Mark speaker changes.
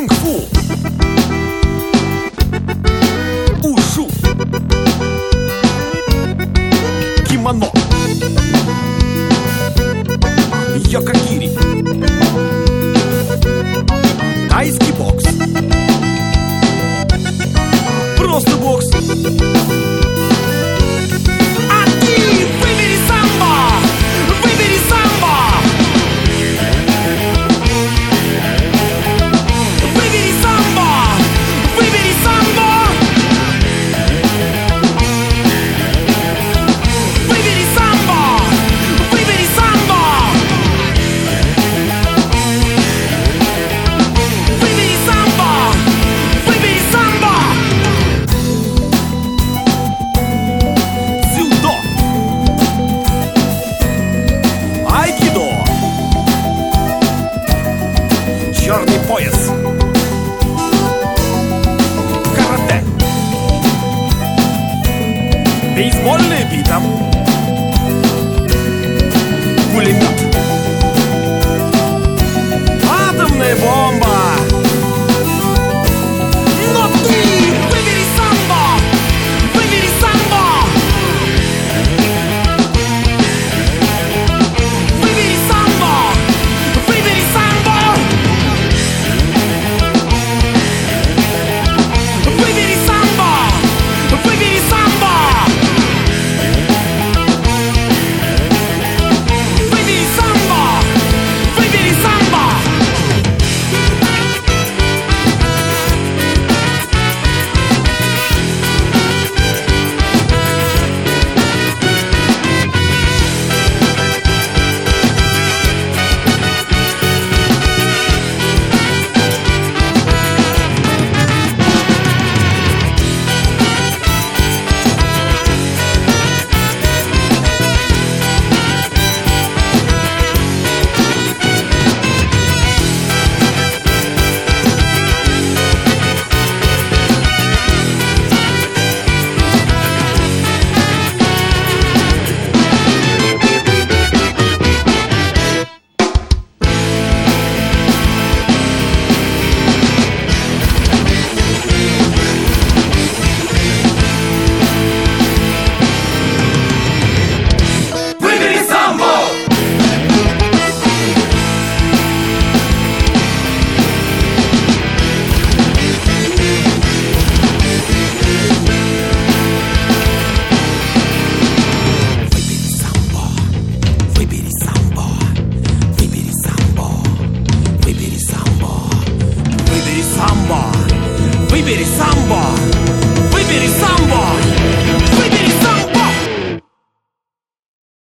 Speaker 1: кунг-фу, ушу, кимоно, йокогири. me apoia-se. Karate. Beisebol e. Espírito Santo